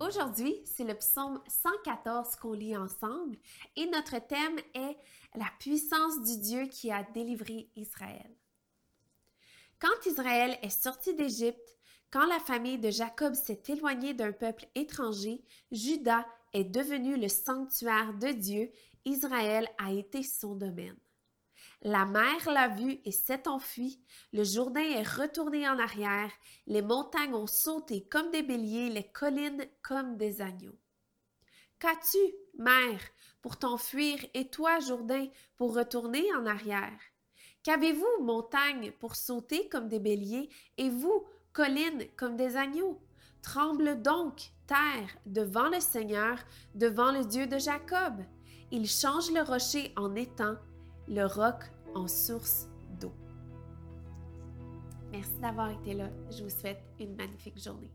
aujourd'hui, c'est le psaume 114 qu'on lit ensemble et notre thème est la puissance du Dieu qui a délivré Israël. Quand Israël est sorti d'Égypte, quand la famille de Jacob s'est éloignée d'un peuple étranger, Judas est devenu le sanctuaire de Dieu, Israël a été son domaine. La mer l'a vu et s'est enfuie, le Jourdain est retourné en arrière, les montagnes ont sauté comme des béliers, les collines comme des agneaux. Qu'as-tu, mer, pour t'enfuir, et toi, Jourdain, pour retourner en arrière? Qu'avez-vous, montagne, pour sauter comme des béliers, et vous, collines, comme des agneaux? Tremble donc, terre, devant le Seigneur, devant le Dieu de Jacob. Il change le rocher en étang, le roc en source d'eau. Merci d'avoir été là. Je vous souhaite une magnifique journée.